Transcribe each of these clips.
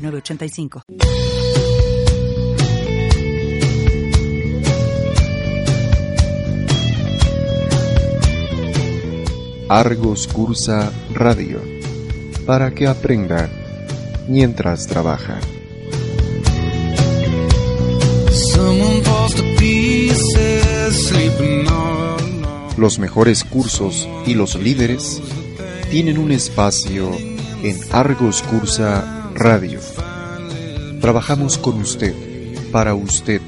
985. Argos Cursa Radio para que aprenda mientras trabaja. Los mejores cursos y los líderes tienen un espacio en Argos Cursa Radio. Trabajamos con usted, para usted.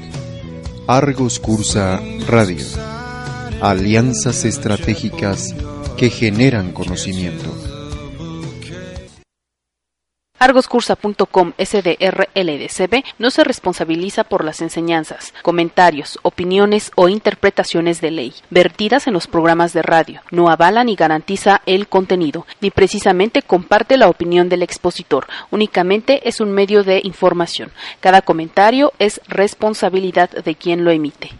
Argos Cursa Radio. Alianzas estratégicas que generan conocimiento. Argoscursa.com SDRLDCB no se responsabiliza por las enseñanzas, comentarios, opiniones o interpretaciones de ley vertidas en los programas de radio. No avala ni garantiza el contenido, ni precisamente comparte la opinión del expositor. Únicamente es un medio de información. Cada comentario es responsabilidad de quien lo emite.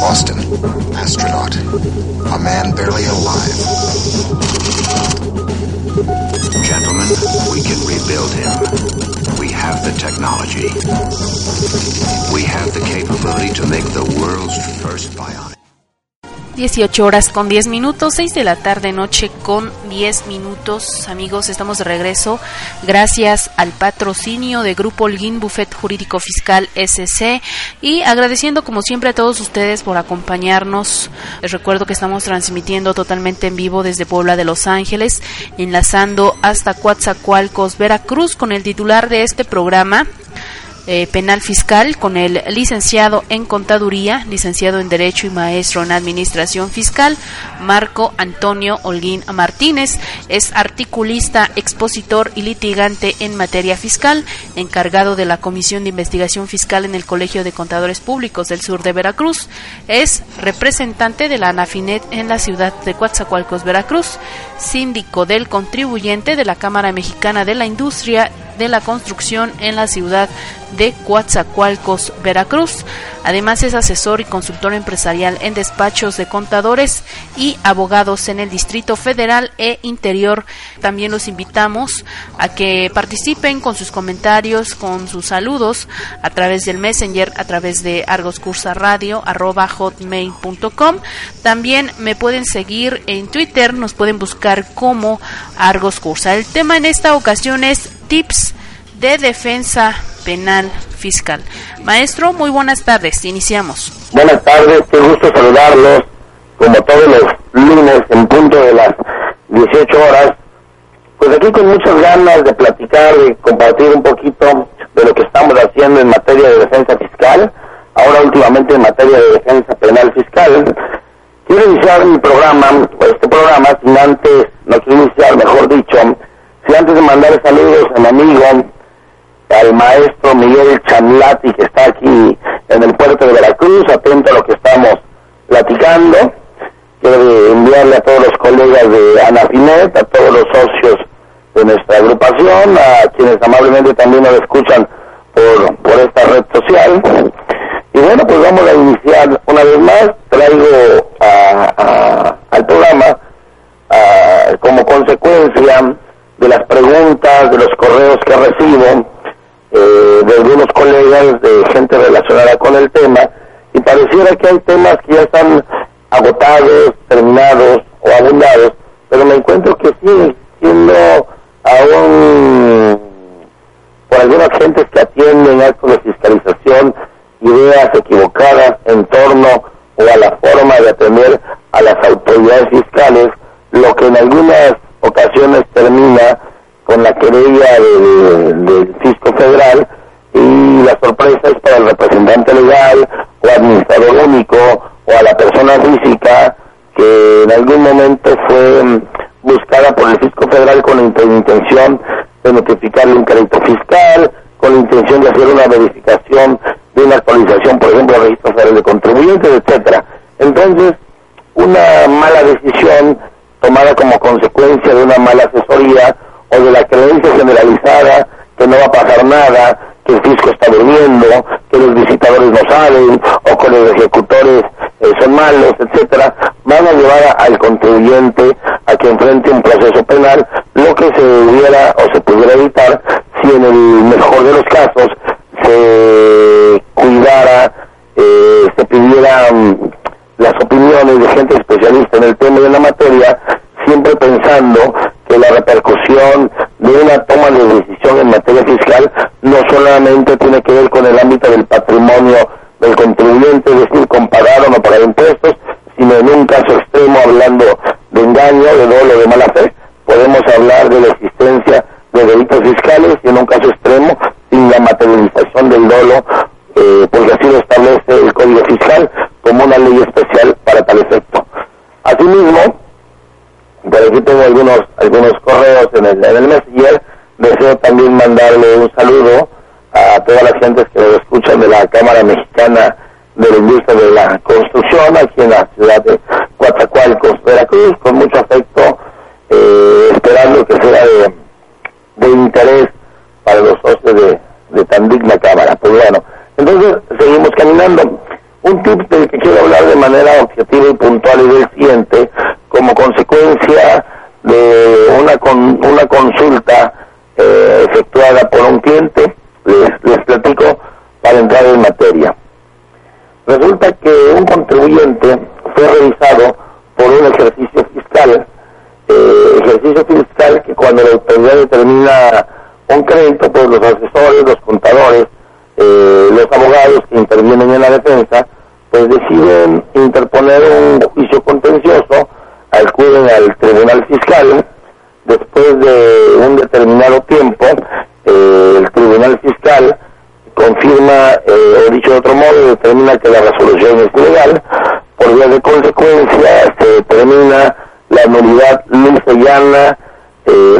Austin, astronaut, a man barely alive. Gentlemen, we can rebuild him. We have the technology. We have the capability to make the world's first bionic. 18 horas con 10 minutos, 6 de la tarde noche con 10 minutos. Amigos, estamos de regreso gracias al patrocinio de Grupo Holguín Buffet Jurídico Fiscal SC y agradeciendo como siempre a todos ustedes por acompañarnos. Les recuerdo que estamos transmitiendo totalmente en vivo desde Puebla de Los Ángeles, enlazando hasta Coatzacoalcos, Veracruz con el titular de este programa, eh, penal fiscal con el licenciado en contaduría, licenciado en Derecho y maestro en Administración Fiscal, Marco Antonio Holguín Martínez. Es articulista, expositor y litigante en materia fiscal, encargado de la Comisión de Investigación Fiscal en el Colegio de Contadores Públicos del Sur de Veracruz. Es representante de la ANAFINET en la ciudad de Coatzacoalcos, Veracruz, síndico del contribuyente de la Cámara Mexicana de la Industria de la construcción en la ciudad de Coatzacoalcos, Veracruz. Además es asesor y consultor empresarial en despachos de contadores y abogados en el Distrito Federal e Interior. También los invitamos a que participen con sus comentarios, con sus saludos a través del Messenger, a través de hotmail.com También me pueden seguir en Twitter, nos pueden buscar como Argos Cursa. El tema en esta ocasión es tips de defensa penal fiscal. Maestro, muy buenas tardes, iniciamos. Buenas tardes, qué gusto saludarlos, como todos los lunes en punto de las 18 horas. Pues aquí con muchas ganas de platicar y compartir un poquito de lo que estamos haciendo en materia de defensa fiscal, ahora últimamente en materia de defensa penal fiscal. Quiero iniciar mi programa, este programa, sin antes, no quiero iniciar, mejor dicho, y antes de mandar saludos a mi amigo, al maestro Miguel Chamlati, que está aquí en el puerto de Veracruz, atento a lo que estamos platicando. Quiero enviarle a todos los colegas de Anafinet, a todos los socios de nuestra agrupación, a quienes amablemente también nos escuchan por, por esta red social. Y bueno, pues vamos a iniciar una vez más. Traigo al programa como consecuencia de las preguntas, de los correos que recibo eh, de algunos colegas, de gente relacionada con el tema, y pareciera que hay temas que ya están agotados, terminados o abundados, pero me encuentro que sí, hablar de los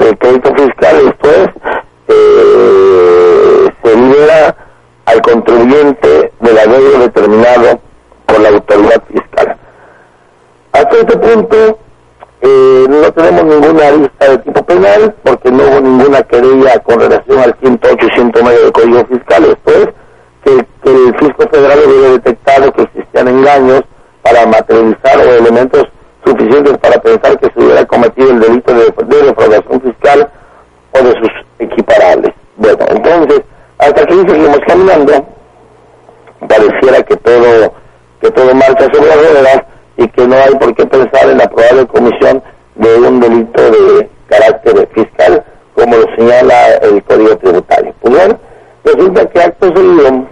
el crédito fiscal después eh, se libera al contribuyente del arreglo determinado por la autoridad fiscal. Hasta este punto eh, no tenemos ninguna lista de tipo penal porque no hubo ninguna querella con relación al 108 y 109 del Código Fiscal. Después, que, el Fisco Federal hubiera detectado que existían engaños para materializar o elementos suficientes para pensar que se hubiera cometido el delito de, de defraudación fiscal o de sus equiparables. Bueno, entonces, hasta aquí seguimos caminando, pareciera que todo, que todo marcha sobre ruedas y que no hay por qué pensar en la probable comisión de un delito de carácter fiscal, como lo señala el Código Tributario. Pues bueno, resulta que acto seguido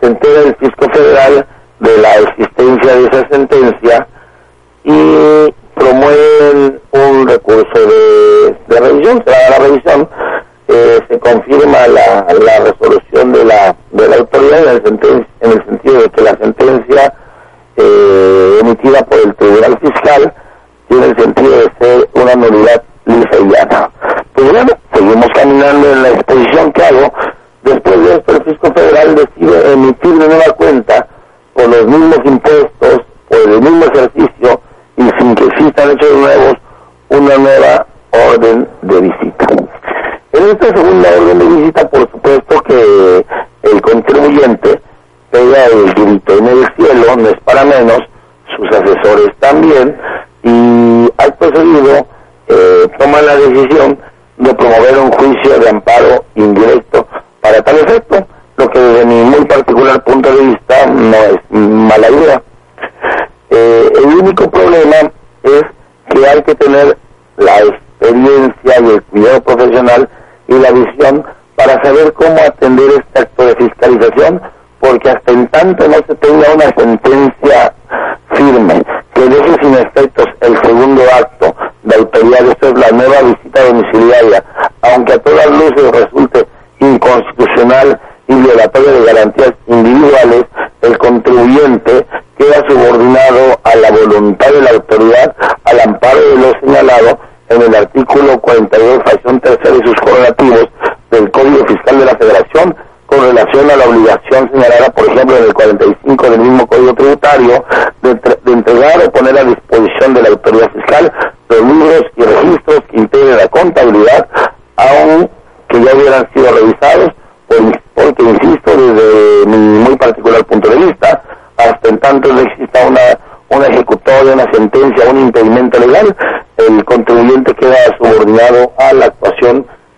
se entera el Fisco Federal de la existencia de esa sentencia y promueven un recurso de, revisión, se va a la revisión, eh, se confirma la, resolución de la, de la autoridad en el, senten, en el sentido de que la sentencia eh, emitida por el Tribunal Fiscal tiene el sentido de ser una nulidad lisa y. Pues bueno, seguimos caminando en la exposición que hago. Después de esto, el Fisco Federal decide emitir de nueva cuenta por los mismos impuestos, por el mismo ejercicio, y sin que existan hechos nuevos, una nueva orden de visita. En esta segunda orden de visita, por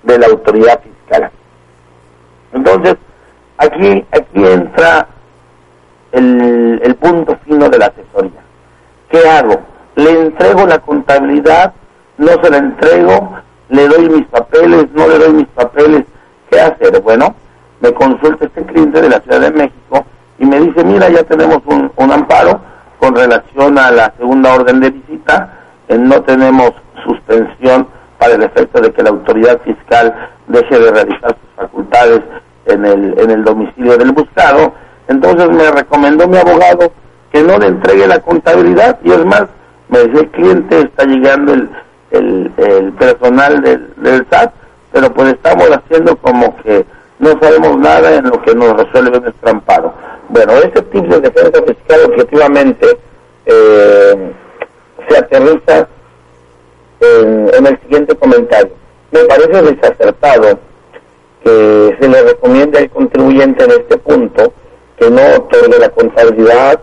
de la autoridad fiscal. Entonces, aquí, aquí entra el, el punto fino de la asesoría. ¿Qué hago? ¿Le entrego la contabilidad? ¿No se la entrego? ¿Le doy mis papeles? ¿No le doy mis papeles? ¿Qué hacer? Bueno, me consulta este cliente de la Ciudad de México y me dice, mira, ya tenemos un, un amparo con relación a la segunda orden de visita, eh, no tenemos suspensión para el efecto de que la autoridad fiscal deje de realizar sus facultades en el, en el domicilio del buscado. Entonces me recomendó mi abogado que no le entregue la contabilidad y es más, me dice el cliente está llegando el, el, el personal del, del SAT, pero pues estamos haciendo como que no sabemos nada en lo que nos resuelve nuestro amparo. Bueno, ese tipo de defensa fiscal objetivamente eh, se aterriza en, en, el siguiente comentario. Me parece desacertado que se le recomiende al contribuyente en este punto que no otorgue la contabilidad,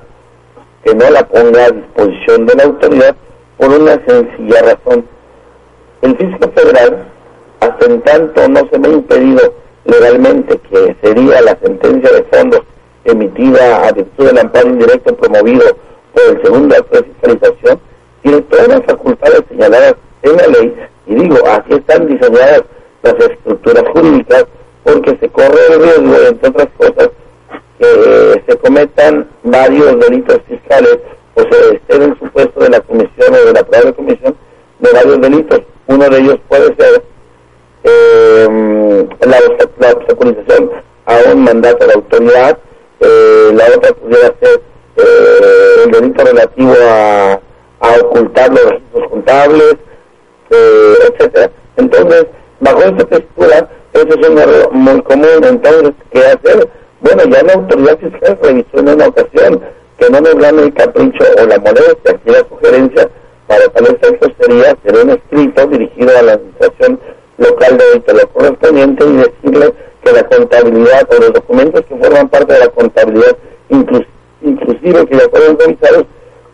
que no la ponga a disposición de la autoridad por una sencilla razón. El fisco federal, hasta en tanto no se me ha impedido legalmente, que sería la sentencia de fondos emitida a virtud del amparo indirecto promovido por el segundo acto de fiscalización, tiene todas las facultades señaladas en la ley, y digo, así están diseñadas las estructuras jurídicas, porque se corre el riesgo, entre otras cosas, que se cometan varios delitos fiscales o se esté en el supuesto de la comisión o de la probable comisión de varios delitos. Uno de ellos puede ser eh, la, la a un mandato de autoridad, eh, la otra pudiera ser eh, el delito relativo a, los contables, eh, etcétera. Entonces, bajo esta textura, eso es un error muy común. Entonces, ¿qué hacer? Bueno, ya la autoridad fiscal revisó en una ocasión que no nos gane el capricho o la molestia, aquí la sugerencia para tal efecto sería hacer un escrito dirigido a la administración local de lo correspondiente y decirle que la contabilidad o los documentos que forman parte de la contabilidad, inclusive que ya fueron revisados,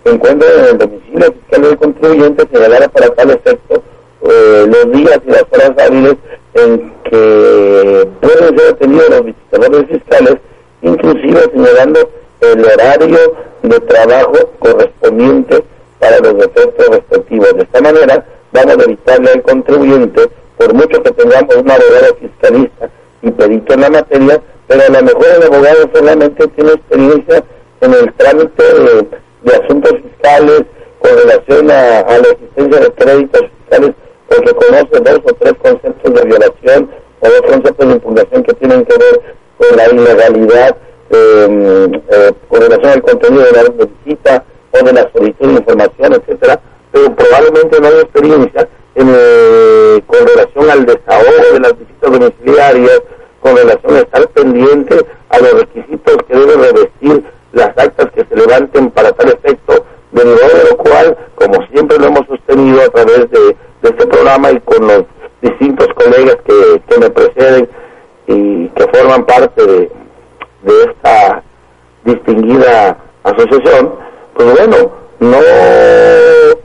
se encuentran en el domicilio fiscal del contribuyente, señalara para tal efecto eh, los días y las horas hábiles en que pueden ser atendidos los visitadores fiscales, inclusive señalando el de trabajo correspondiente para los efectos respectivos. De esta manera, vamos a evitarle al contribuyente por mucho que tengamos un abogado fiscalista y perito en la materia, pero a lo mejor el abogado solamente tiene experiencia en el trámite de, asuntos fiscales con relación a, la existencia de créditos fiscales, porque conoce dos o tres conceptos de violación o dos conceptos de impugnación que tienen que ver con la ilegalidad em, eh, con relación al contenido de visita o de la solicitud de información, etcétera, pero probablemente no hay experiencia eh, con relación al desahogo de las visitas domiciliarias, con relación a estar pendiente a los requisitos que deben revestir las actas que se levanten para tal efecto, derivado de lo cual, como siempre lo hemos sostenido a través de, este programa y con los distintos colegas que, que me preceden y que forman parte de, de esta distinguida asociación, pues bueno, no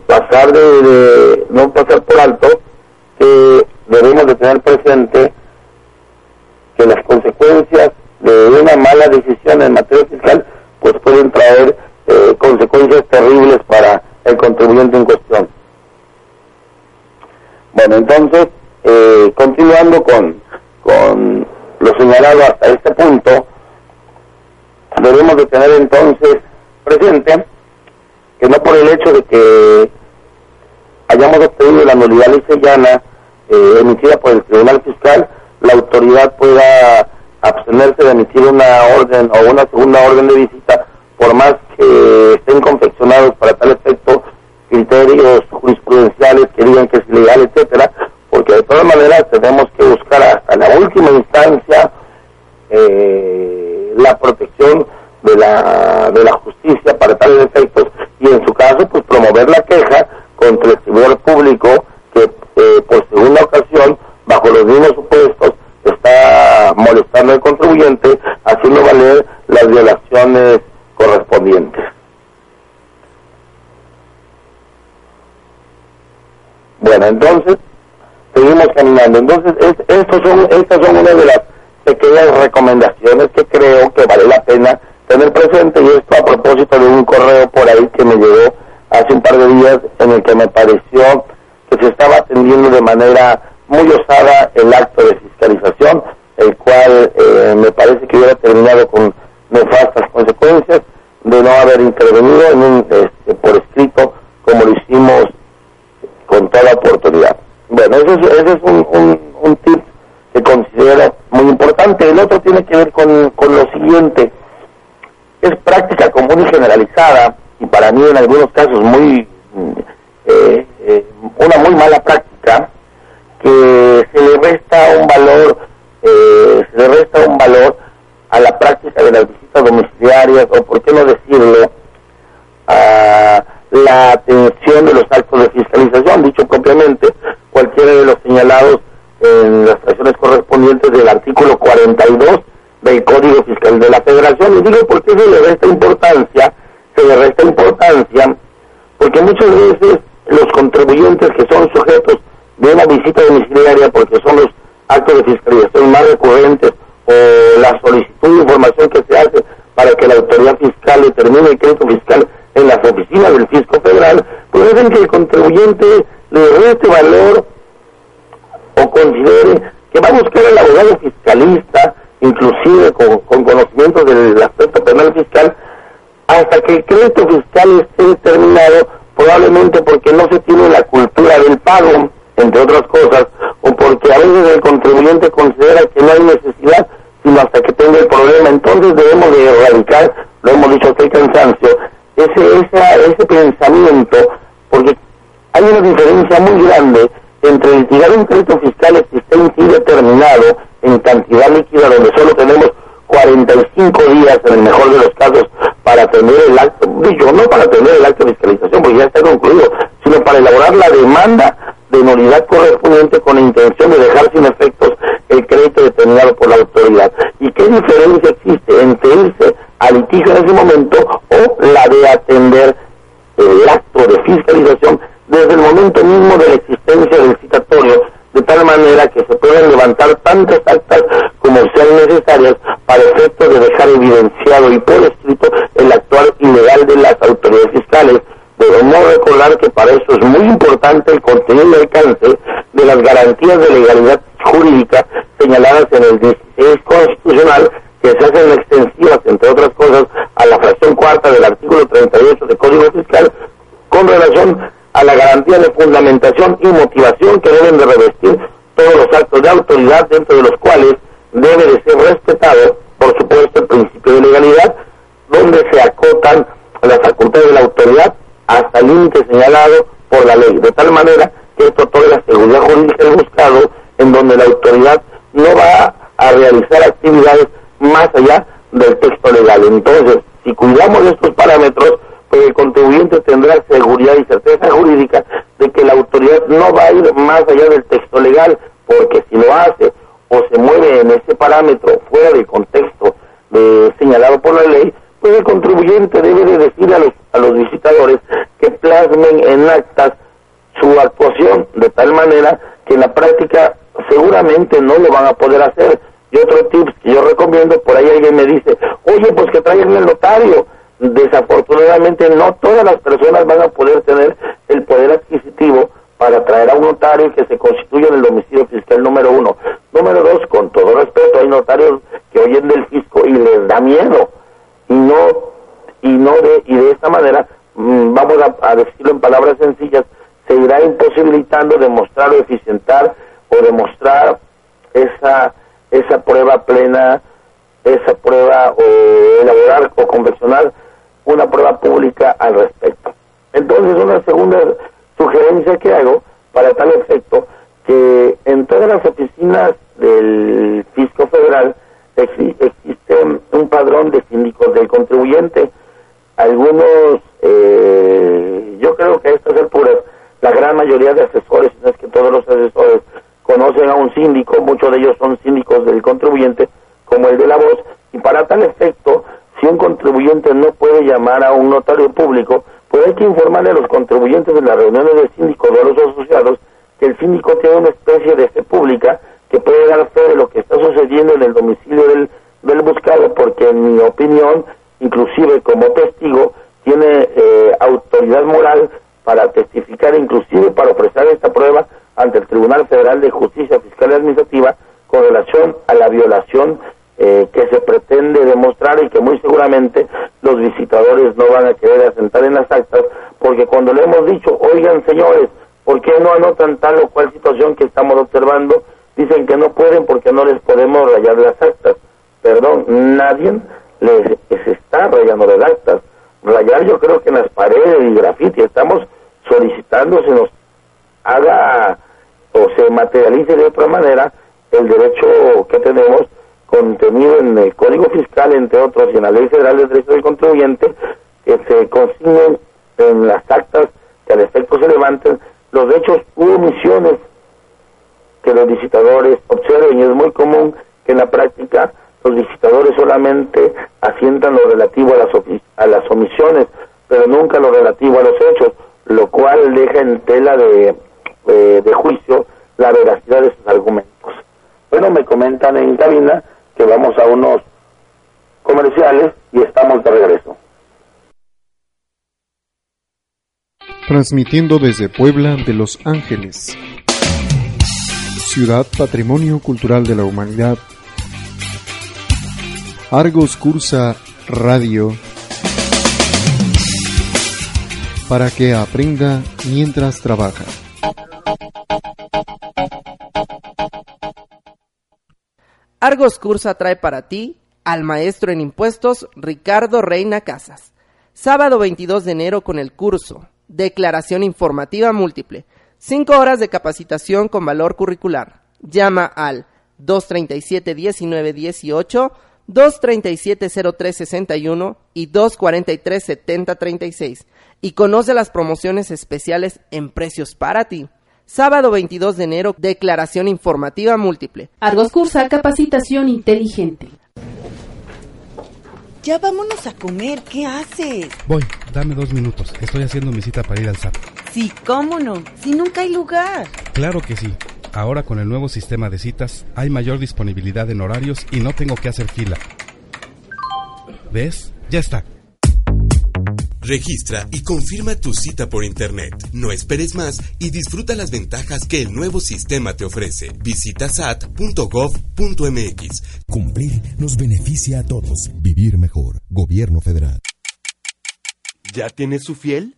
pasar de, no pasar por alto que debemos de tener presente que las consecuencias de una mala decisión en materia fiscal pues pueden traer eh, consecuencias terribles para el contribuyente en cuestión. Bueno, entonces, eh, continuando con, con lo señalado hasta este punto, debemos de tener entonces presente que no por el hecho de que hayamos obtenido la nulidad lisellana eh, emitida por el Tribunal Fiscal, la autoridad pueda abstenerse de emitir una orden o una segunda orden de visita, por más que esté estén confeccionados para tal efecto criterios jurisprudenciales que digan que es ilegal, etcétera, porque de todas maneras tenemos que buscar hasta la última instancia eh, la protección de la, de la justicia para tales efectos y en su caso pues promover la queja contra el servidor público que eh, por segunda ocasión bajo los mismos supuestos está molestando al contribuyente haciendo valer las violaciones correspondientes. Bueno, entonces seguimos caminando. Entonces, estos son, estas son una de las pequeñas recomendaciones que creo que vale la pena tener presente y esto a propósito de un correo por ahí que me llegó hace un par de días en el que me pareció que se estaba atendiendo de manera muy osada el acto de fiscalización, el cual eh, me parece que hubiera terminado con nefastas consecuencias de no haber intervenido este, por escrito como lo hicimos con toda oportunidad. Bueno, ese es, ese es un, un, un tip que considero muy importante. El otro tiene que ver con, con lo siguiente. Es práctica común y generalizada, y para mí en algunos casos muy eh, eh, una muy mala práctica, que se le resta un valor, eh, se le resta un valor a la práctica de las visitas domiciliarias, o por qué no decirlo, a la atención de los actos de fiscalización, dicho propiamente, cualquiera de los señalados en las fracciones correspondientes del artículo 42 del Código Fiscal de la Federación. Y digo por qué se le resta importancia, se le resta importancia, porque muchas veces los contribuyentes que son sujetos de una visita domiciliaria, porque son los actos de fiscalización más recurrentes, o la solicitud de información que se hace para que la autoridad fiscal determine el crédito fiscal en las oficinas del fisco federal, pues hacen que el contribuyente le reste valor o considere que va a buscar al abogado fiscalista, inclusive con, con conocimientos del aspecto penal fiscal, hasta que el crédito fiscal esté determinado, probablemente porque no se tiene la cultura del pago, entre otras cosas, o porque a veces el contribuyente considera que no hay necesidad, sino hasta que tenga el problema. Entonces debemos de erradicar, lo hemos dicho hasta el cansancio, ese, esa, ese pensamiento, porque hay una diferencia muy grande entre litigar un crédito fiscal existente y determinado en cantidad líquida donde solo tenemos 45 días en el mejor de los casos para tener el acto, digo, no para tener el acto de fiscalización porque ya está concluido, sino para elaborar la demanda de nulidad correspondiente con la intención de dejar sin efectos el crédito determinado por la autoridad. ¿Y qué diferencia existe entre irse a litigio en ese momento o la de atender el acto de fiscalización desde el momento mismo de la existencia del citatorio, de tal manera que se puedan levantar tantas actas como sean necesarias para efecto de dejar evidenciado y por escrito el actuar ilegal de las autoridades fiscales. Debemos recordar que para eso es muy importante el contenido y alcance de las garantías de legalidad jurídica señaladas en el 16 constitucional que se hacen extensivas, entre otras cosas, a la fracción cuarta del artículo 38 del Código Fiscal con relación a la garantía de fundamentación y motivación que deben de revestir todos los actos de autoridad dentro de los cuales debe de ser respetado, por supuesto, el principio de legalidad, donde se acotan las facultades de la autoridad hasta el límite señalado por la ley, de tal manera que esto otorga seguridad jurídica del buscado, en donde la autoridad no va a realizar actividades más allá del texto legal. Entonces, si cuidamos estos parámetros, pues el contribuyente tendrá seguridad y certeza jurídica de que la autoridad no va a ir más allá del texto legal, porque si lo hace o se mueve en ese parámetro fuera del contexto señalado por la ley, pues el contribuyente debe de decir a los, a los visitadores que plasmen en actas su actuación de tal manera que en la práctica seguramente no lo van a poder hacer. Y otro tips que yo recomiendo, por ahí alguien me dice, oye, pues que traigan el notario. Desafortunadamente no todas las personas van a poder tener el poder adquisitivo para traer a un notario que se constituya en el domicilio fiscal número uno. Número dos, con todo respeto, hay notarios que oyen del fisco y les da miedo y no y no de y de esta manera mm, vamos a, decirlo en palabras sencillas se irá imposibilitando demostrar o eficientar o demostrar esa esa prueba plena esa prueba o elaborar o convencionar una prueba pública al respecto. Entonces, una segunda sugerencia que hago para tal efecto, que en todas las oficinas del Fisco Federal existe un padrón de síndicos del contribuyente. Algunos, eh, yo creo que a estas alturas, la gran mayoría de asesores, no es que todos los asesores conocen a un síndico, muchos de ellos son síndicos del contribuyente, como el de la voz, y para tal efecto, si un contribuyente no puede llamar a un notario público, pues hay que informarle a los contribuyentes de las reuniones de síndicos de los asociados que el síndico tiene una especie de fe pública que puede dar fe de lo que está sucediendo en el domicilio del, del buscado, porque en mi opinión, inclusive como testigo, tiene eh, autoridad moral para testificar, inclusive para ofrecer esta prueba ante el Tribunal Federal de Justicia Fiscal y Administrativa con relación a la violación eh, que se pretende demostrar y que muy seguramente los visitadores no van a querer asentar en las actas, porque cuando le hemos dicho, oigan señores, ¿por qué no anotan tal o cual situación que estamos observando? Dicen que no pueden porque no les podemos rayar las actas. Perdón, nadie les, está rayando las actas. Rayar yo creo que en las paredes y grafiti estamos solicitando se nos haga o se materialice de otra manera el derecho que tenemos contenido en el Código Fiscal, entre otros, y en la Ley Federal de Derechos del Contribuyente, que se consignen en las actas que al efecto se levanten los hechos u omisiones que los visitadores observen. Y es muy común que en la práctica los visitadores solamente asientan lo relativo a las, a las omisiones, pero nunca lo relativo a los hechos, lo cual deja en tela de, eh, de juicio la veracidad de sus argumentos. Bueno, me comentan en cabina que vamos a unos comerciales y estamos de regreso. Transmitiendo desde Puebla de Los Ángeles, Ciudad Patrimonio Cultural de la Humanidad, Argos Cursa Radio, para que aprenda mientras trabaja. Argos Cursa trae para ti al maestro en impuestos Ricardo Reina Casas. Sábado 22 de enero con el curso Declaración Informativa Múltiple. Cinco horas de capacitación con valor curricular. Llama al 237-1918, 237-0361 y 243-7036 y conoce las promociones especiales en precios para ti. Sábado 22 de enero, declaración informativa múltiple. Argos cursa capacitación inteligente. Ya vámonos a comer, ¿qué haces? Voy, dame dos minutos. Estoy haciendo mi cita para ir al SAT. Sí, cómo no, si nunca hay lugar. Claro que sí. Ahora con el nuevo sistema de citas hay mayor disponibilidad en horarios y no tengo que hacer fila. ¿Ves? Ya está. Registra y confirma tu cita por Internet. No esperes más y disfruta las ventajas que el nuevo sistema te ofrece. Visita sat.gov.mx. Cumplir nos beneficia a todos. Vivir mejor. Gobierno federal. ¿Ya tienes su fiel?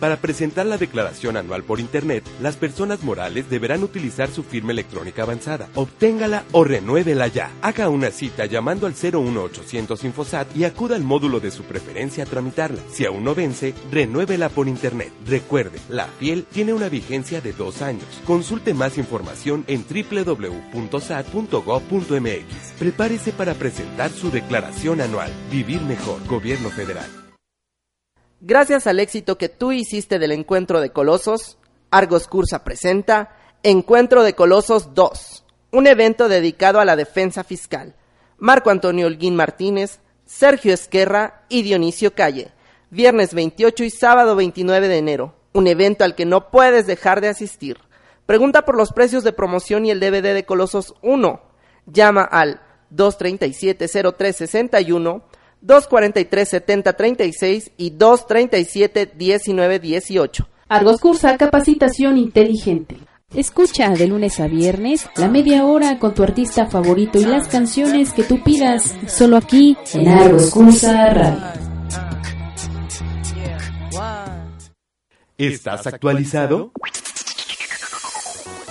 Para presentar la declaración anual por Internet, las personas morales deberán utilizar su firma electrónica avanzada. Obténgala o renuévela ya. Haga una cita llamando al 01800 Infosat y acuda al módulo de su preferencia a tramitarla. Si aún no vence, renuévela por Internet. Recuerde, la fiel tiene una vigencia de dos años. Consulte más información en www.sat.gov.mx. Prepárese para presentar su declaración anual. Vivir mejor. Gobierno Federal. Gracias al éxito que tú hiciste del Encuentro de Colosos, Argos Cursa presenta Encuentro de Colosos 2, un evento dedicado a la defensa fiscal. Marco Antonio Holguín Martínez, Sergio Esquerra y Dionisio Calle. Viernes 28 y sábado 29 de enero. Un evento al que no puedes dejar de asistir. Pregunta por los precios de promoción y el DVD de Colosos 1. Llama al 237 0361 243 7036 y 237 1918. Argos Cursa Capacitación Inteligente. Escucha de lunes a viernes la media hora con tu artista favorito y las canciones que tú pidas, solo aquí en Argos Cursa Radio. ¿Estás actualizado?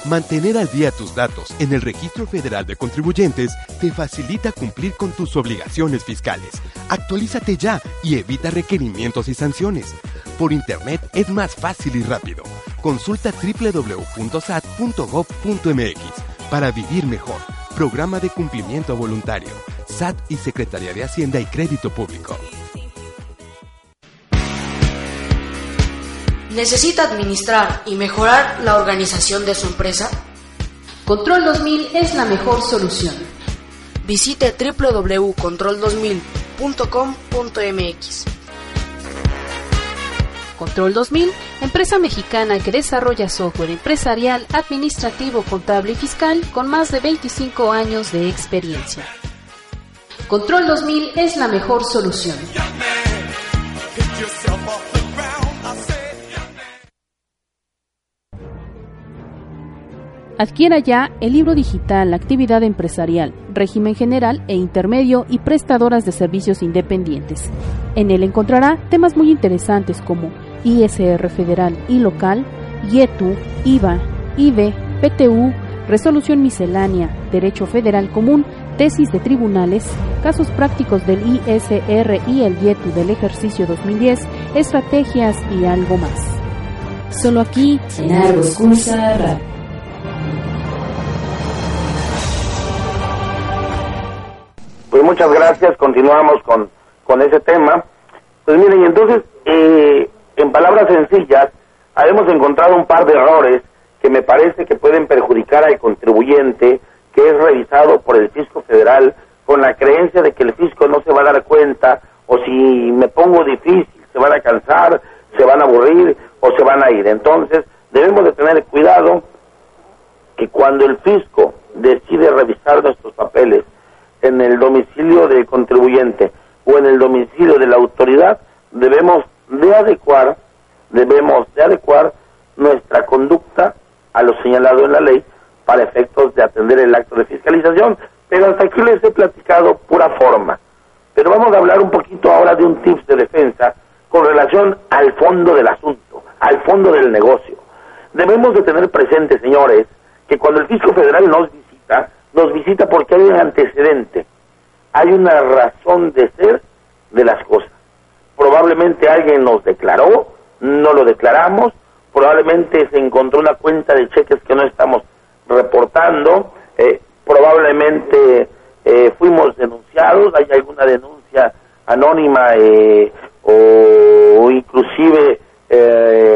Mantener al día tus datos en el Registro Federal de Contribuyentes te facilita cumplir con tus obligaciones fiscales. Actualízate ya y evita requerimientos y sanciones. Por Internet es más fácil y rápido. Consulta www.sat.gov.mx para vivir mejor. Programa de cumplimiento voluntario. SAT y Secretaría de Hacienda y Crédito Público. ¿Necesita administrar y mejorar la organización de su empresa? Control 2000 es la mejor solución. Visite www.control2000.com.mx. Control 2000, empresa mexicana que desarrolla software empresarial, administrativo, contable y fiscal con más de 25 años de experiencia. Control 2000 es la mejor solución. Adquiera ya el libro digital Actividad Empresarial, Régimen General e Intermedio y Prestadoras de Servicios Independientes. En él encontrará temas muy interesantes como ISR federal y local, IETU, IVA, IBE, PTU, resolución miscelánea, derecho federal común, tesis de tribunales, casos prácticos del ISR y el IETU del ejercicio 2010, estrategias y algo más. Solo aquí en Pues muchas gracias, continuamos con, con ese tema. Pues miren, y entonces, eh, en palabras sencillas, hemos encontrado un par de errores que me parece que pueden perjudicar al contribuyente que es revisado por el fisco federal con la creencia de que el fisco no se va a dar cuenta o si me pongo difícil se van a cansar, se van a aburrir o se van a ir. Entonces debemos de tener cuidado que cuando el fisco decide revisar nuestros papeles en el domicilio del contribuyente o en el domicilio de la autoridad, debemos de adecuar, debemos de adecuar nuestra conducta a lo señalado en la ley para efectos de atender el acto de fiscalización. Pero hasta aquí les he platicado pura forma. Pero vamos a hablar un poquito ahora de un tips de defensa con relación al fondo del asunto, al fondo del negocio. Debemos de tener presente, señores, que cuando el fisco federal nos visita, nos visita porque hay un antecedente, hay una razón de ser de las cosas. Probablemente alguien nos declaró, no lo declaramos, probablemente se encontró una cuenta de cheques que no estamos reportando, eh, probablemente eh, fuimos denunciados, hay alguna denuncia anónima eh, o, inclusive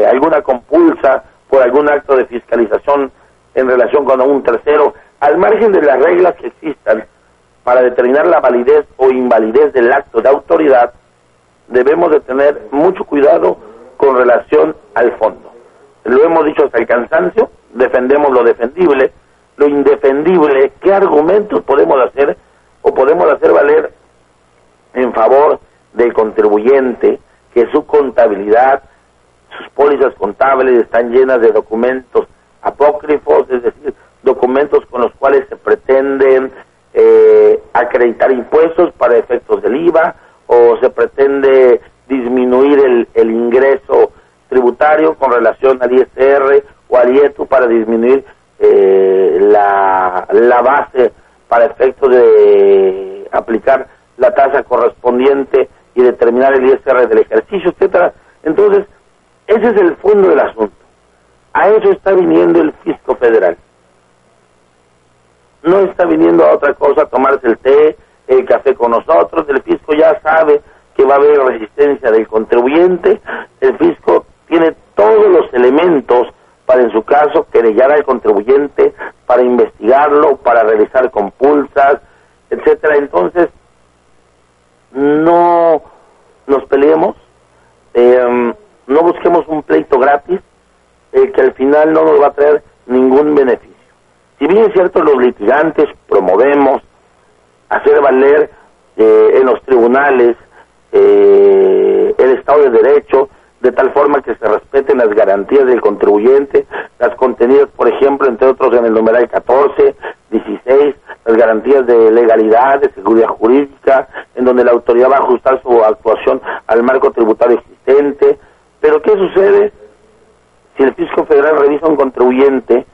alguna compulsa por algún acto de fiscalización en relación con un tercero, al margen de las reglas que existan para determinar la validez o invalidez del acto de autoridad, debemos de tener mucho cuidado con relación al fondo. Lo hemos dicho hasta el cansancio, defendemos lo defendible, lo indefendible, qué argumentos podemos hacer o podemos hacer valer en favor del contribuyente, que su contabilidad, sus pólizas contables están llenas de documentos apócrifos, es decir, documentos con los cuales se pretenden eh, acreditar impuestos para efectos del IVA o se pretende disminuir el, el ingreso tributario con relación al ISR o al IETU para disminuir eh, la, la base para efectos de aplicar la tasa correspondiente y determinar el ISR del ejercicio, etcétera. Entonces, ese es el fondo del asunto. A eso está viniendo el fisco federal. No está viniendo a otra cosa, a tomarse el té, el café con nosotros. El fisco ya sabe que va a haber resistencia del contribuyente. El fisco tiene todos los elementos para, en su caso, querellar al contribuyente, para investigarlo, para realizar compulsas, etcétera. Entonces, no nos peleemos, eh, no busquemos un pleito gratis, eh, que al final no nos va a traer ningún beneficio. Si bien es cierto, los litigantes promovemos hacer valer eh, en los tribunales eh, el Estado de Derecho, de tal forma que se respeten las garantías del contribuyente, las contenidas, por ejemplo, entre otros en el numeral 14, 16, las garantías de legalidad, de seguridad jurídica, en donde la autoridad va a ajustar su actuación al marco tributario existente. Pero ¿qué sucede si el fisco federal revisa un contribuyente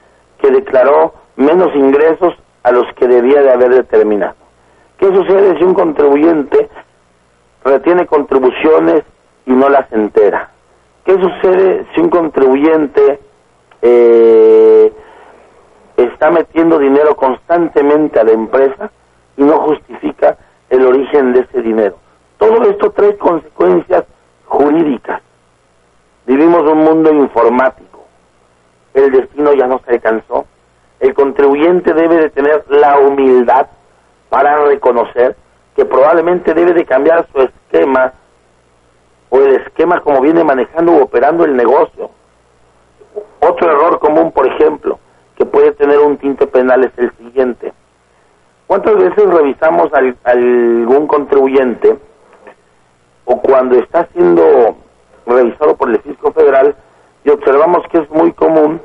que declaró menos ingresos a los que debía de haber determinado. ¿Qué sucede si un contribuyente retiene contribuciones y no las entera? ¿Qué sucede si un contribuyente eh, está metiendo dinero constantemente a la empresa y no justifica el origen de ese dinero? Todo esto trae consecuencias jurídicas. Vivimos un mundo informático. El destino ya no se alcanzó. El contribuyente debe de tener la humildad para reconocer que probablemente debe de cambiar su esquema o el esquema como viene manejando u operando el negocio. Otro error común, por ejemplo, que puede tener un tinte penal es el siguiente. ¿Cuántas veces revisamos a algún contribuyente o cuando está siendo revisado por el fisco federal y observamos que es muy común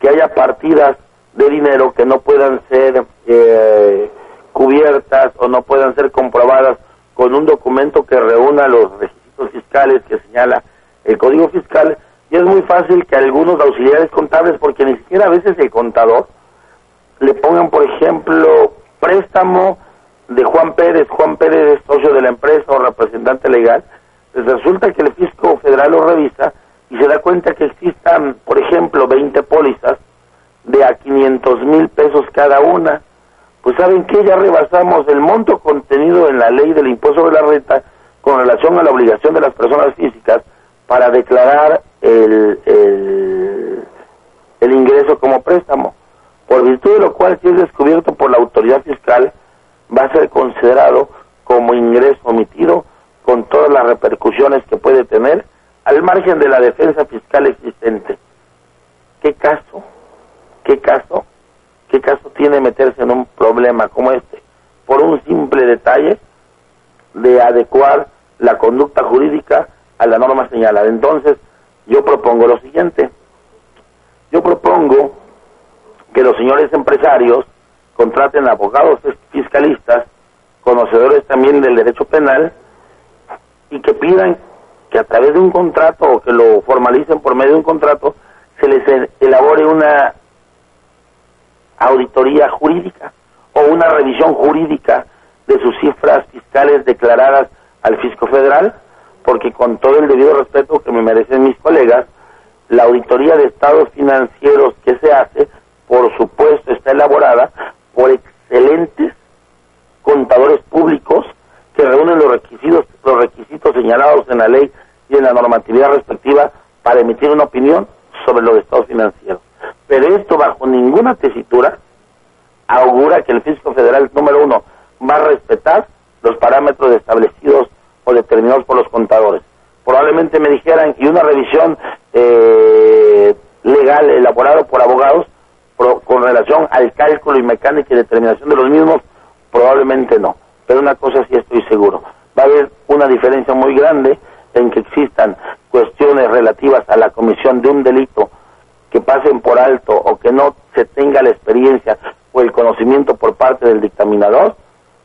que haya partidas de dinero que no puedan ser eh, cubiertas o no puedan ser comprobadas con un documento que reúna los requisitos fiscales que señala el Código Fiscal. Y es muy fácil que algunos auxiliares contables, porque ni siquiera a veces el contador, le pongan, por ejemplo, préstamo de Juan Pérez, Juan Pérez es socio de la empresa o representante legal, pues resulta que el fisco federal lo revisa y se da cuenta que existan, por ejemplo, 20 pólizas de a 500 mil pesos cada una, pues saben que ya rebasamos el monto contenido en la ley del impuesto sobre la renta con relación a la obligación de las personas físicas para declarar el, el, el ingreso como préstamo, por virtud de lo cual si es descubierto por la autoridad fiscal va a ser considerado como ingreso omitido con todas las repercusiones que puede tener al margen de la defensa fiscal existente. ¿Qué caso? ¿Qué caso? ¿Qué caso tiene meterse en un problema como este? Por un simple detalle de adecuar la conducta jurídica a la norma señalada. Entonces, yo propongo lo siguiente. Yo propongo que los señores empresarios contraten abogados fiscalistas, conocedores también del derecho penal, y que pidan que a través de un contrato o que lo formalicen por medio de un contrato, se les elabore una auditoría jurídica o una revisión jurídica de sus cifras fiscales declaradas al fisco federal, porque con todo el debido respeto que me merecen mis colegas, la auditoría de estados financieros que se hace, por supuesto, está elaborada por excelentes contadores públicos que reúnen los requisitos, los requisitos señalados en la ley y en la normatividad respectiva para emitir una opinión sobre los estados financieros. Pero esto bajo ninguna tesitura augura que el fisco federal número uno va a respetar los parámetros establecidos o determinados por los contadores. Probablemente me dijeran, y una revisión eh, legal elaborada por abogados con relación al cálculo y mecánica y determinación de los mismos, probablemente no. Pero una cosa sí estoy seguro, va a haber una diferencia muy grande en que existan cuestiones relativas a la comisión de un delito que pasen por alto o que no se tenga la experiencia o el conocimiento por parte del dictaminador,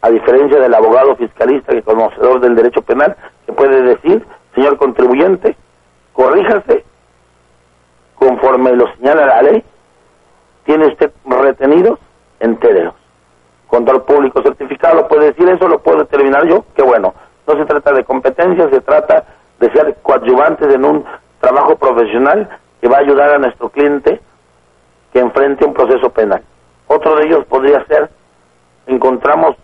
a diferencia del abogado fiscalista que conocedor del derecho penal, que puede decir, señor contribuyente, corríjase conforme lo señala la ley, tiene usted retenidos enteros. Control público certificado puede decir eso, lo puedo determinar yo, que bueno, no se trata de competencia, se trata de ser coadyuvantes en un trabajo profesional que va a ayudar a nuestro cliente que enfrente un proceso penal. Otro de ellos podría ser, encontramos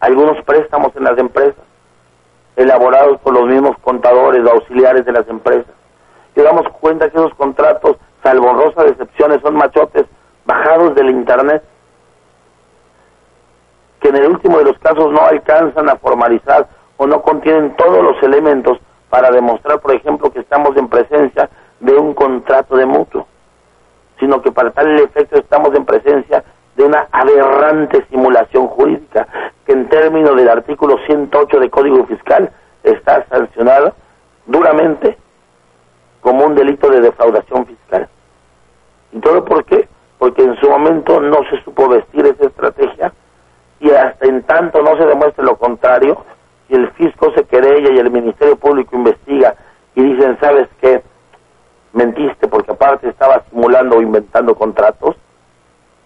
algunos préstamos en las empresas, elaborados por los mismos contadores o auxiliares de las empresas. Y damos cuenta que esos contratos, salvo honrosas excepciones, son machotes bajados del Internet, que en el último de los casos no alcanzan a formalizar o no contienen todos los elementos para demostrar, por ejemplo, que estamos en presencia de un contrato de mutuo, sino que para tal efecto estamos en presencia de una aberrante simulación jurídica que en términos del artículo 108 del Código Fiscal está sancionada duramente como un delito de defraudación fiscal. ¿Y todo por qué? Porque en su momento no se supo vestir esa estrategia y hasta en tanto no se demuestre lo contrario, si el fisco se querella y el Ministerio Público investiga y dicen, ¿sabes qué? mentiste porque aparte estaba simulando o inventando contratos,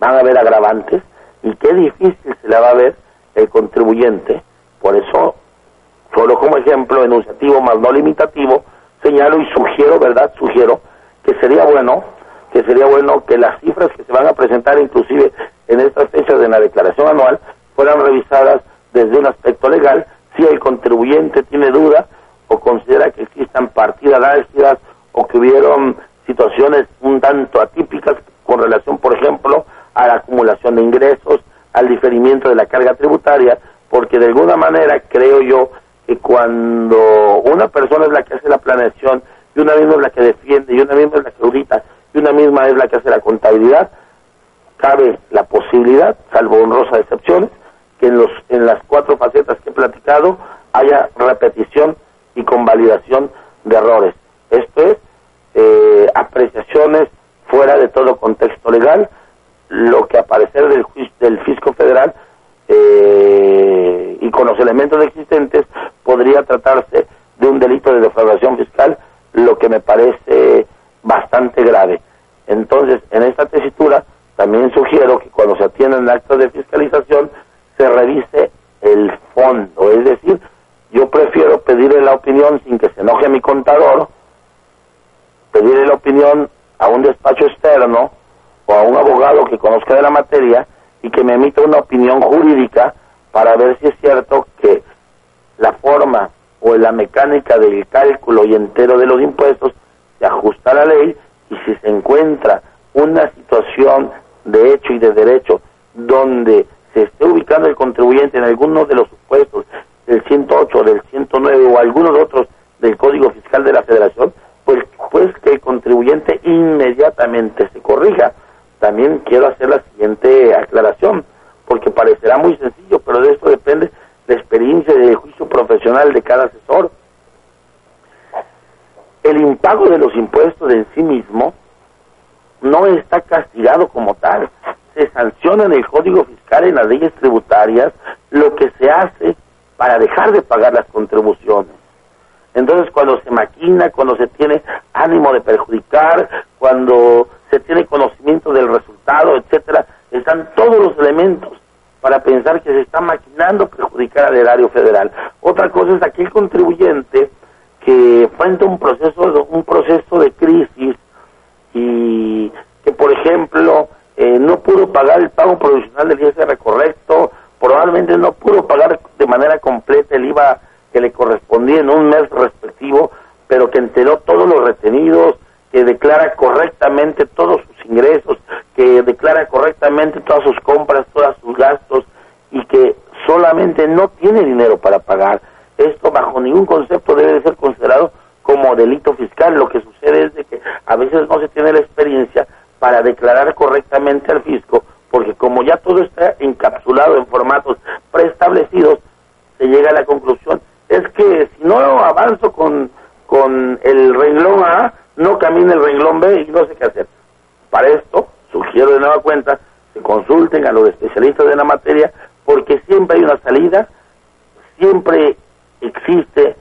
van a haber agravantes y qué difícil se le va a ver el contribuyente. Por eso, solo como ejemplo enunciativo más no limitativo, señalo y sugiero, ¿verdad? Sugiero que sería bueno, que sería bueno que las cifras que se van a presentar inclusive en estas fechas de la declaración anual fueran revisadas desde un aspecto legal, si el contribuyente tiene duda o considera que existan partidas álgidas o que hubieron situaciones un tanto atípicas con relación, por ejemplo, a la acumulación de ingresos, al diferimiento de la carga tributaria, porque de alguna manera creo yo que cuando una persona es la que hace la planeación y una misma es la que defiende y una misma es la que audita y una misma es la que hace la contabilidad, cabe la posibilidad, salvo honrosas excepciones, en, los, en las cuatro facetas que he platicado haya repetición y convalidación de errores. Esto es eh, apreciaciones fuera de todo contexto legal, lo que a parecer del, del fisco federal eh, y con los elementos existentes podría tratarse de un delito de defraudación fiscal, lo que me parece bastante grave. Entonces, en esta tesitura también sugiero que cuando se atiendan actos de fiscalización se revise el fondo, es decir, yo prefiero pedirle la opinión sin que se enoje mi contador, pedirle la opinión a un despacho externo o a un abogado que conozca de la materia y que me emita una opinión jurídica para ver si es cierto que la forma o la mecánica del cálculo y entero de los impuestos se ajusta a la ley y si se encuentra una situación de hecho y de derecho donde se esté ubicando el contribuyente en alguno de los supuestos del 108, del 109 o algunos otros del Código Fiscal de la Federación, pues, pues que el contribuyente inmediatamente se corrija. También quiero hacer la siguiente aclaración, porque parecerá muy sencillo, pero de esto depende la experiencia y el juicio profesional de cada asesor. El impago de los impuestos en sí mismo no está castigado como tal. Se sanciona en el Código Fiscal, en las leyes tributarias, lo que se hace para dejar de pagar las contribuciones. Entonces, cuando se maquina, cuando se tiene ánimo de perjudicar, cuando se tiene conocimiento del resultado, etcétera, están todos los elementos para pensar que se está maquinando perjudicar al erario federal. Otra cosa es aquel contribuyente que frente a un proceso, un proceso de crisis y que, por ejemplo, eh, no pudo pagar el pago provisional del ISR correcto, probablemente no pudo pagar de manera completa el IVA que le correspondía en un mes respectivo, pero que enteró todos los retenidos, que declara correctamente todos sus ingresos, que declara correctamente todas sus compras, todos sus gastos y que solamente no tiene dinero para pagar. Esto bajo ningún concepto debe de ser considerado como delito fiscal. Lo que sucede es de que a veces no se tiene la experiencia para declarar correctamente al fisco, porque como ya todo está encapsulado en formatos preestablecidos, se llega a la conclusión, es que si no avanzo con, con el renglón A, no camina el renglón B y no sé qué hacer. Para esto, sugiero de nueva cuenta que consulten a los especialistas de la materia, porque siempre hay una salida, siempre existe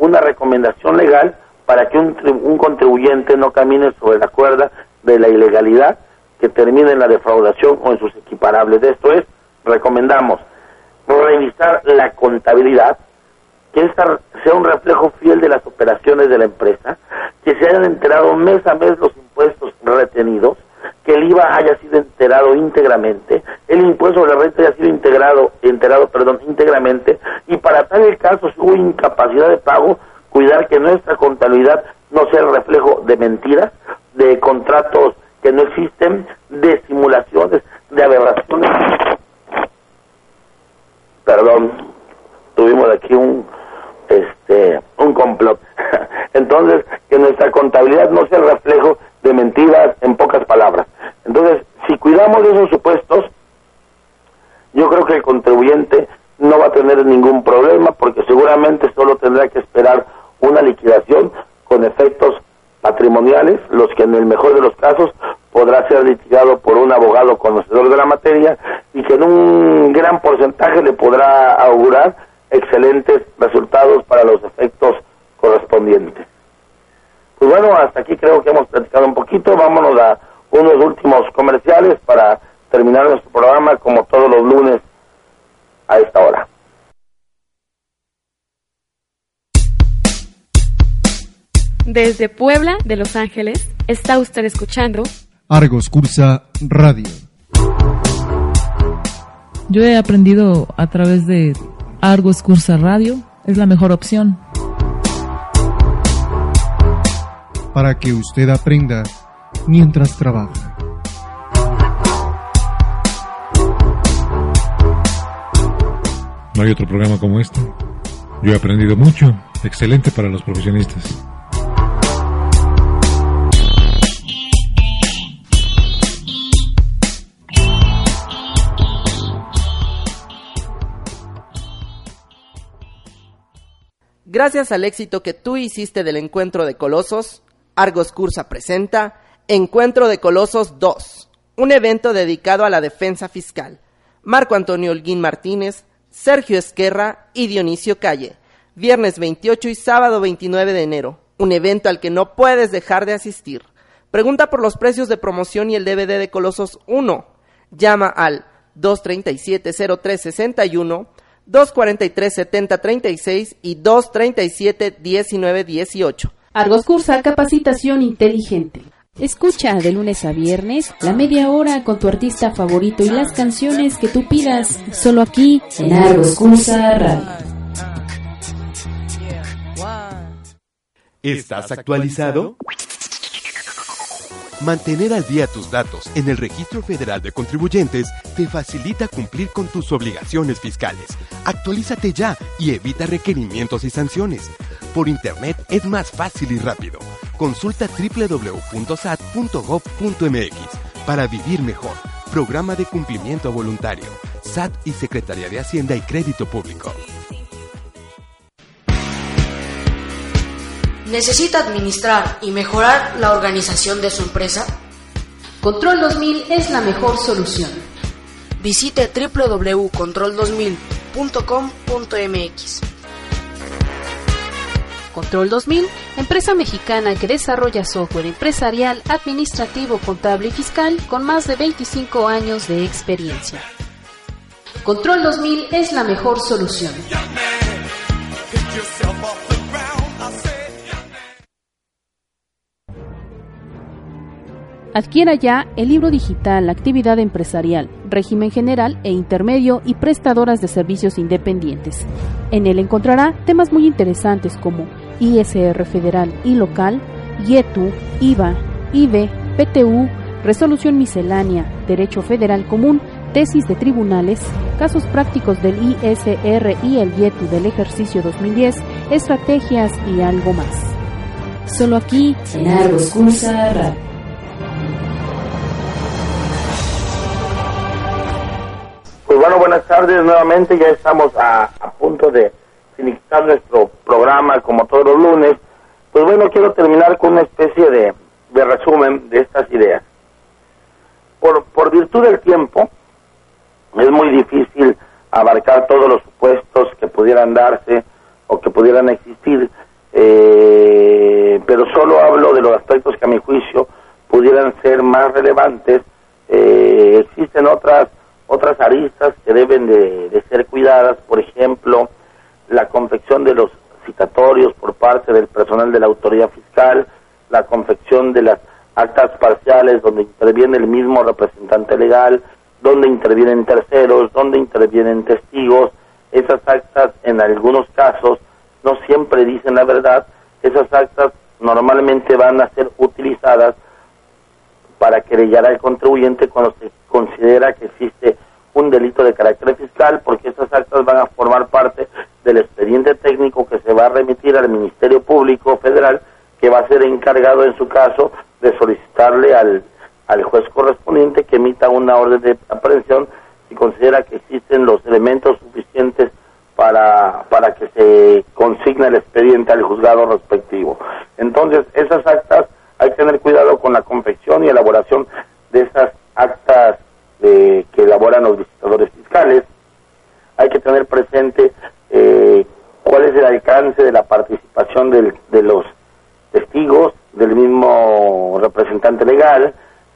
una recomendación legal para que un, un contribuyente no camine sobre la cuerda de la ilegalidad que termine en la defraudación o en sus equiparables. De esto es, recomendamos revisar la contabilidad, que esta sea un reflejo fiel de las operaciones de la empresa, que se hayan enterado mes a mes los impuestos retenidos, que el IVA haya sido enterado íntegramente, el impuesto sobre la renta haya sido integrado, enterado, perdón, íntegramente, y para tal el caso, si hubo incapacidad de pago, cuidar que nuestra contabilidad no sea el reflejo de mentiras, de contratos que no existen, de simulaciones, de aberraciones. Perdón, tuvimos aquí un este un complot. Entonces, que nuestra contabilidad no sea el reflejo de mentiras en pocas palabras. Entonces, si cuidamos esos supuestos, yo creo que el contribuyente no va a tener ningún problema porque seguramente solo tendrá que esperar una liquidación con efectos patrimoniales, los que en el mejor de los casos podrá ser litigado por un abogado conocedor de la materia y que en un gran porcentaje le podrá augurar excelentes resultados para los efectos correspondientes. Pues bueno, hasta aquí creo que hemos platicado un poquito. Vámonos a unos últimos comerciales para terminar nuestro programa como todos los lunes a esta hora. Desde Puebla, de Los Ángeles, está usted escuchando Argos Cursa Radio. Yo he aprendido a través de Argos Cursa Radio, es la mejor opción. Para que usted aprenda mientras trabaja. No hay otro programa como este. Yo he aprendido mucho. Excelente para los profesionistas. Gracias al éxito que tú hiciste del encuentro de Colosos, Argos Cursa presenta Encuentro de Colosos 2, un evento dedicado a la defensa fiscal. Marco Antonio Holguín Martínez, Sergio Esquerra y Dionisio Calle. Viernes 28 y sábado 29 de enero. Un evento al que no puedes dejar de asistir. Pregunta por los precios de promoción y el DVD de Colosos 1. Llama al 237-0361, 243-7036 y 237-1918. Argos Cursa Capacitación Inteligente. Escucha de lunes a viernes la media hora con tu artista favorito y las canciones que tú pidas, solo aquí en Argos Cursa Radio. ¿Estás actualizado? Mantener al día tus datos en el Registro Federal de Contribuyentes te facilita cumplir con tus obligaciones fiscales. Actualízate ya y evita requerimientos y sanciones. Por Internet es más fácil y rápido. Consulta www.sat.gov.mx para vivir mejor. Programa de cumplimiento voluntario. SAT y Secretaría de Hacienda y Crédito Público. ¿Necesita administrar y mejorar la organización de su empresa? Control 2000 es la mejor solución. Visite www.control2000.com.mx. Control 2000, empresa mexicana que desarrolla software empresarial, administrativo, contable y fiscal con más de 25 años de experiencia. Control 2000 es la mejor solución. Adquiera ya el libro digital Actividad Empresarial, Régimen General e Intermedio y Prestadoras de Servicios Independientes. En él encontrará temas muy interesantes como ISR federal y local, IETU, IVA, IBE, PTU, Resolución Miscelánea, Derecho Federal Común, tesis de tribunales, casos prácticos del ISR y el IETU del ejercicio 2010, estrategias y algo más. Solo aquí en bueno, buenas tardes nuevamente. Ya estamos a, punto de finalizar nuestro programa como todos los lunes. Pues bueno, quiero terminar con una especie de, de resumen de estas ideas. Por, por virtud del tiempo, es muy difícil abarcar todos los supuestos que pudieran darse o que pudieran existir, eh, pero solo hablo de los aspectos que a mi juicio pudieran ser más relevantes. Eh, existen otras otras aristas que deben de, ser cuidadas, por ejemplo, la confección de los citatorios por parte del personal de la autoridad fiscal, la confección de las actas parciales donde interviene el mismo representante legal, donde intervienen terceros, donde intervienen testigos, esas actas en algunos casos no siempre dicen la verdad, esas actas normalmente van a ser utilizadas para querellar al contribuyente cuando se considera que existe un delito de carácter fiscal porque esas actas van a formar parte del expediente técnico que se va a remitir al Ministerio Público Federal que va a ser encargado en su caso de solicitarle al, al juez correspondiente que emita una orden de aprehensión si considera que existen los elementos suficientes para, para que se consigne el expediente al juzgado respectivo. Entonces, esas actas hay que tener cuidado con la confección y elaboración de esas actas eh, que elaboran los visitadores fiscales. Hay que tener presente eh, cuál es el alcance de la participación del, de los testigos,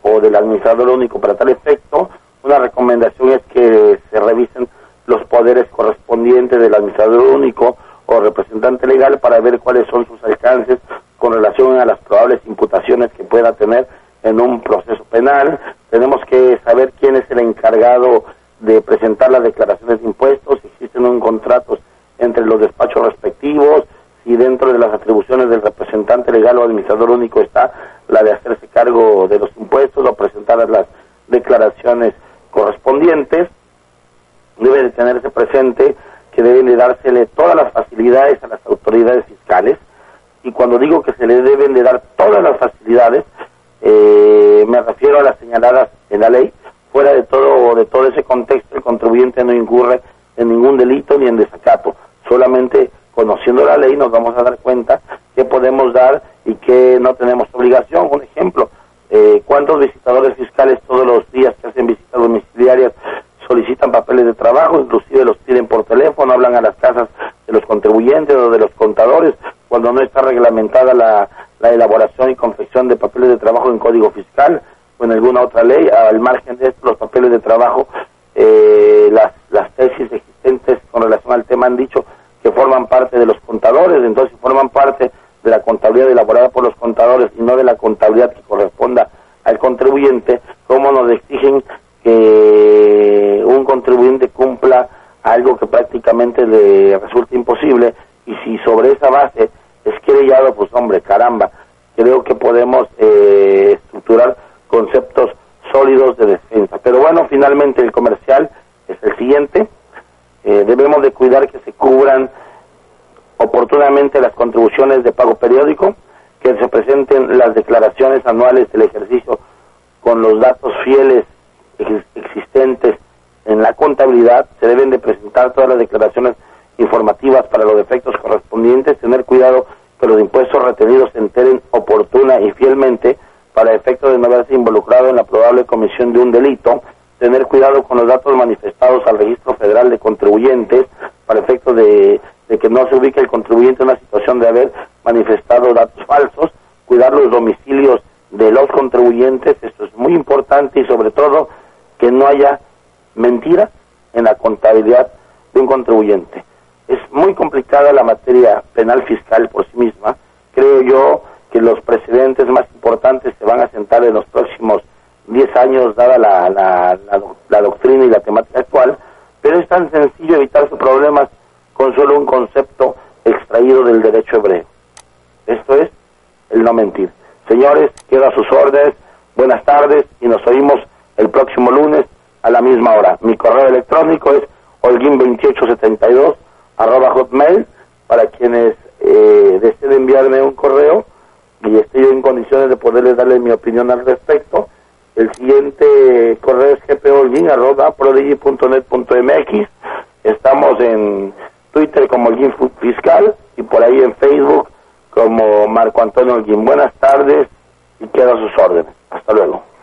o del administrador único para tal efecto, una recomendación es que se revisen los poderes correspondientes del administrador único o representante legal para ver cuáles son sus alcances con relación a las probables imputaciones que pueda tener en un proceso penal. Tenemos que saber quién es el encargado de presentar las declaraciones de impuestos, si existen un contratos entre los despachos respectivos, si dentro de las atribuciones del representante legal o administrador único está la de hacerse cargo de los impuestos o presentar las declaraciones correspondientes. Debe de tenerse presente que deben de dársele todas las facilidades a las autoridades fiscales y cuando digo que se le deben de dar todas las facilidades eh, me refiero a las señaladas en la ley. Fuera de todo de todo ese contexto el contribuyente no incurre en ningún delito ni en desacato. Solamente conociendo la ley nos vamos a dar cuenta que podemos dar y que no tenemos obligación. Un ejemplo eh, cuántos visitadores fiscales todos los días que hacen visitas domiciliarias solicitan papeles de trabajo, inclusive los piden por teléfono, hablan a las casas de los contribuyentes o de los contadores, cuando no está reglamentada la, elaboración y confección de papeles de trabajo en código fiscal o en alguna otra ley, al margen de esto, los papeles de trabajo, eh, las, las tesis existentes con relación al tema han dicho que forman parte de los contadores, entonces forman parte de la contabilidad elaborada por los contadores y no de la contabilidad que corresponda al contribuyente, cómo nos exigen que un contribuyente cumpla algo que prácticamente le resulta imposible y si sobre esa base es querellado, pues hombre, caramba, creo que podemos eh, estructurar conceptos sólidos de defensa. Pero bueno, finalmente el comercial es el siguiente. Eh, debemos de cuidar que se cubran oportunamente las contribuciones de pago periódico, que se presenten las declaraciones anuales del ejercicio con los datos fieles existentes en la contabilidad, se deben de presentar todas las declaraciones informativas para los defectos correspondientes, tener cuidado que los impuestos retenidos se enteren oportuna y fielmente para efecto de no haberse involucrado en la probable comisión de un delito, tener cuidado con los datos manifestados al registro federal de contribuyentes para efecto de, de que no se ubique el contribuyente en una situación de haber manifestado datos falsos, cuidar los domicilios de los contribuyentes, esto es muy importante y sobre todo que no haya mentiras en la contabilidad de un contribuyente. Es muy complicada la materia penal fiscal por sí misma. Creo yo que los precedentes más importantes se van a sentar en los próximos 10 años, dada la, la, la, doctrina y la temática actual, pero es tan sencillo evitarse problemas con solo un concepto extraído del derecho hebreo. Esto es el no mentir. Señores, quedo a sus órdenes. Buenas tardes y nos oímos el próximo lunes a la misma hora. Mi correo electrónico es holguín2872 arroba hotmail para quienes eh, deseen enviarme un correo y estoy en condiciones de poderles darle mi opinión al respecto. El siguiente correo es gpholguín arroba prodigy.net.mx. Estamos en Twitter como Holguín Fiscal y por ahí en Facebook como Marco Antonio Holguín. Buenas tardes y quedo a sus órdenes. Hasta luego.